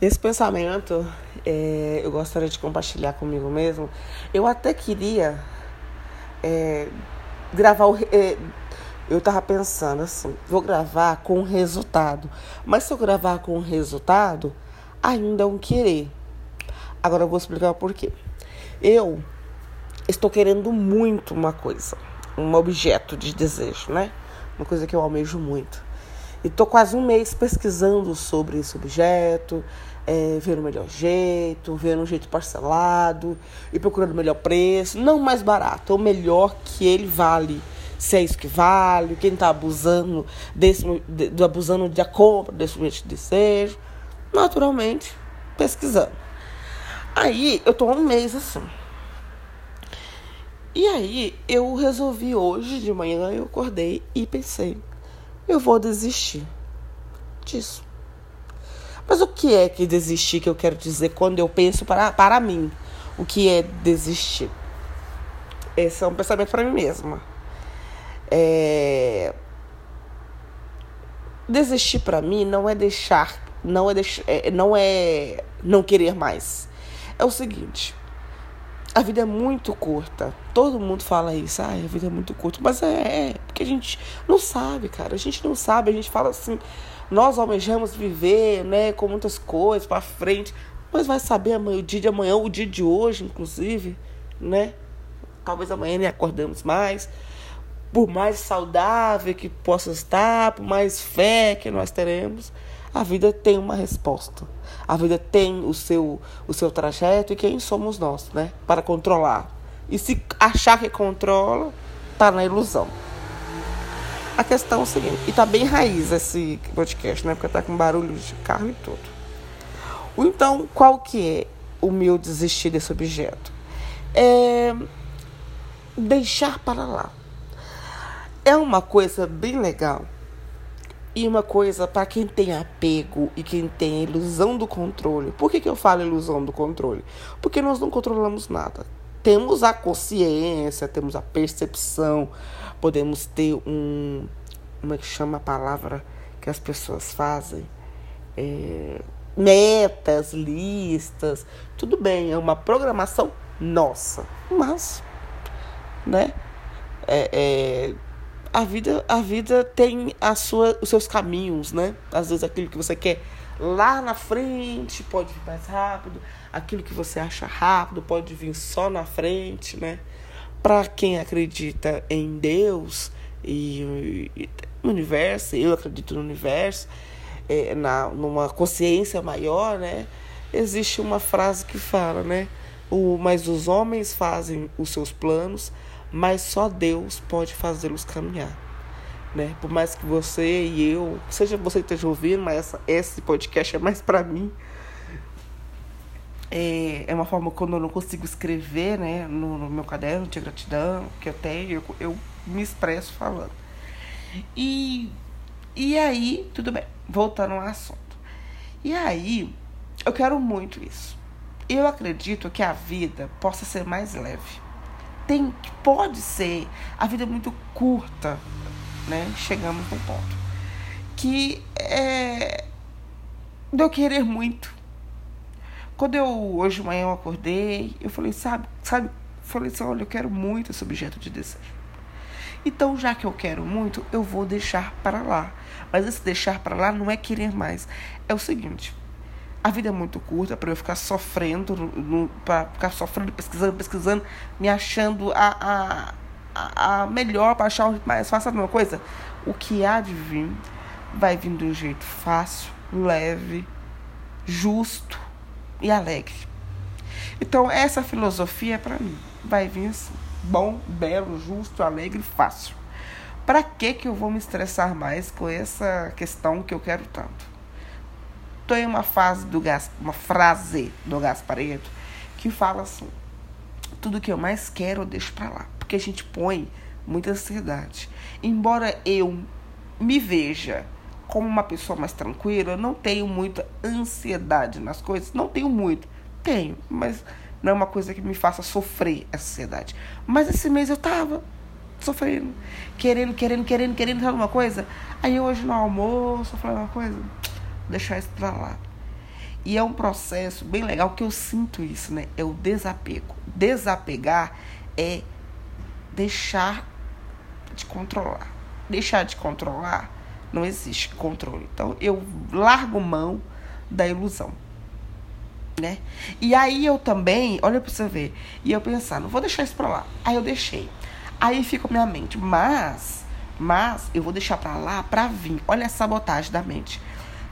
Esse pensamento é, eu gostaria de compartilhar comigo mesmo. Eu até queria é, gravar o. É, eu tava pensando assim, vou gravar com resultado. Mas se eu gravar com resultado, ainda é um querer. Agora eu vou explicar o porquê. Eu estou querendo muito uma coisa, um objeto de desejo, né? Uma coisa que eu almejo muito. E tô quase um mês pesquisando sobre esse objeto, é, vendo o melhor jeito, vendo um jeito parcelado e procurando o melhor preço, não mais barato, o melhor que ele vale. Se é isso que vale, quem está abusando desse, do abusando da compra desse de desejo, naturalmente pesquisando. Aí eu tô um mês assim. E aí eu resolvi hoje de manhã, eu acordei e pensei, eu vou desistir disso. Mas o que é que desistir que eu quero dizer quando eu penso para, para mim? O que é desistir? Esse é um pensamento para mim mesma. É... Desistir para mim não é deixar, não é, deixar, é, não é não querer mais. É o seguinte, a vida é muito curta. Todo mundo fala isso. A vida é muito curta. Mas é, é, porque a gente não sabe, cara. A gente não sabe. A gente fala assim. Nós almejamos viver, né, com muitas coisas para frente. Mas vai saber amanhã, o dia de amanhã, o dia de hoje, inclusive, né? Talvez amanhã nem acordamos mais. Por mais saudável que possa estar, por mais fé que nós teremos, a vida tem uma resposta. A vida tem o seu, o seu trajeto e quem somos nós, né? Para controlar. E se achar que controla, tá na ilusão. A questão é o seguinte, e tá bem raiz esse podcast, né? Porque tá com barulho de carro e tudo. Então, qual que é o meu desistir desse objeto? É deixar para lá. É uma coisa bem legal e uma coisa para quem tem apego e quem tem ilusão do controle. Por que, que eu falo ilusão do controle? Porque nós não controlamos nada. Temos a consciência, temos a percepção, podemos ter um. Como é que chama a palavra que as pessoas fazem? É, metas, listas. Tudo bem, é uma programação nossa. Mas, né? É, é, a vida, a vida tem a sua, os seus caminhos, né? Às vezes aquilo que você quer lá na frente pode vir mais rápido, aquilo que você acha rápido pode vir só na frente, né? Para quem acredita em Deus e, e no universo, eu acredito no universo, é, na, numa consciência maior, né? Existe uma frase que fala, né? O, mas os homens fazem os seus planos, mas só Deus pode fazê-los caminhar. Né? Por mais que você e eu, seja você que esteja ouvindo, mas essa, esse podcast é mais para mim. É, é uma forma quando eu não consigo escrever né, no, no meu caderno de gratidão que eu tenho, eu, eu me expresso falando. E, e aí, tudo bem, voltando ao assunto. E aí, eu quero muito isso. Eu acredito que a vida possa ser mais leve tem, pode ser, a vida é muito curta, né? Chegamos num ponto que é de eu querer muito. Quando eu hoje de manhã eu acordei, eu falei, sabe, sabe, falei assim, olha, eu quero muito esse objeto de desejo. Então, já que eu quero muito, eu vou deixar para lá. Mas esse deixar para lá não é querer mais. É o seguinte, a vida é muito curta para eu ficar sofrendo, para ficar sofrendo, pesquisando, pesquisando, me achando a, a, a melhor, para achar mais fácil. Sabe uma coisa? O que há de vir vai vir de um jeito fácil, leve, justo e alegre. Então, essa filosofia é para mim. Vai vir assim, bom, belo, justo, alegre, fácil. Para que que eu vou me estressar mais com essa questão que eu quero tanto? Tem uma fase do gas, uma frase do Gaspareto que fala assim: tudo que eu mais quero eu deixo para lá, porque a gente põe muita ansiedade. Embora eu me veja como uma pessoa mais tranquila, eu não tenho muita ansiedade nas coisas, não tenho muito, tenho, mas não é uma coisa que me faça sofrer essa ansiedade. Mas esse mês eu tava sofrendo, querendo, querendo, querendo, querendo, sabe uma coisa? Aí hoje no almoço eu falei uma coisa, deixar isso pra lá. E é um processo bem legal que eu sinto isso, né? É o desapego. Desapegar é deixar de controlar. Deixar de controlar não existe controle. Então eu largo mão da ilusão. Né? E aí eu também, olha pra você ver, e eu pensar, não vou deixar isso pra lá. Aí eu deixei. Aí fica minha mente, mas, mas eu vou deixar pra lá pra vir. Olha a sabotagem da mente.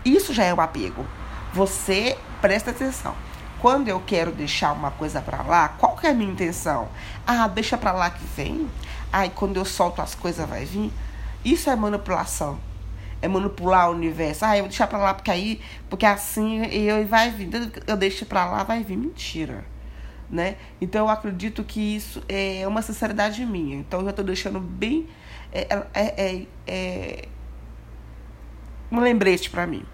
Isso já é um apego. Você presta atenção. Quando eu quero deixar uma coisa pra lá, qual que é a minha intenção? Ah, deixa pra lá que vem. Aí quando eu solto as coisas vai vir. Isso é manipulação é manipular o universo. Ah, eu vou deixar pra lá porque aí, porque assim eu vai vir. Eu deixo pra lá, vai vir. Mentira. Né? Então eu acredito que isso é uma sinceridade minha. Então eu já tô deixando bem. É, é, é, é um lembrete para mim.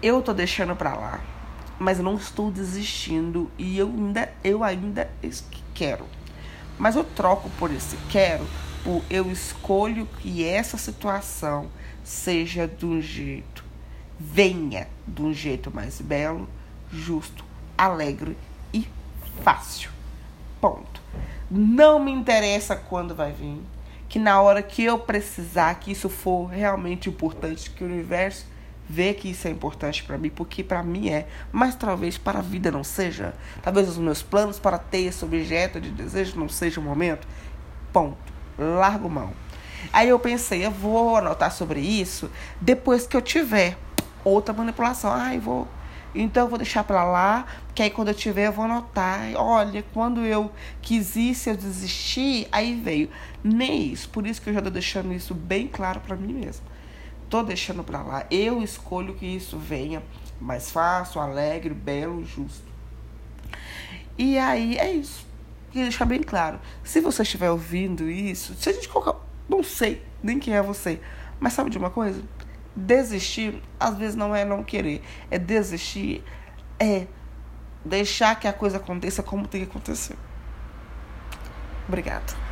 Eu tô deixando pra lá, mas eu não estou desistindo e eu ainda, eu ainda quero. Mas eu troco por esse quero o eu escolho que essa situação seja de um jeito, venha de um jeito mais belo, justo, alegre e fácil. Ponto. Não me interessa quando vai vir, que na hora que eu precisar, que isso for realmente importante, que o universo vê que isso é importante para mim, porque para mim é, mas talvez para a vida não seja. Talvez os meus planos para ter esse objeto de desejo não seja o momento. Ponto largo mão. Aí eu pensei, eu vou anotar sobre isso depois que eu tiver outra manipulação. Ai, vou. Então eu vou deixar para lá, porque aí quando eu tiver eu vou anotar. Olha, quando eu quis isso, eu desisti, aí veio. Nem isso. Por isso que eu já tô deixando isso bem claro para mim mesmo. Tô deixando para lá. Eu escolho que isso venha mais fácil, alegre, belo, justo. E aí é isso queria deixar bem claro. Se você estiver ouvindo isso, se a gente colocar. Não sei nem quem é você. Mas sabe de uma coisa? Desistir, às vezes, não é não querer. É desistir, é deixar que a coisa aconteça como tem que acontecer. Obrigada.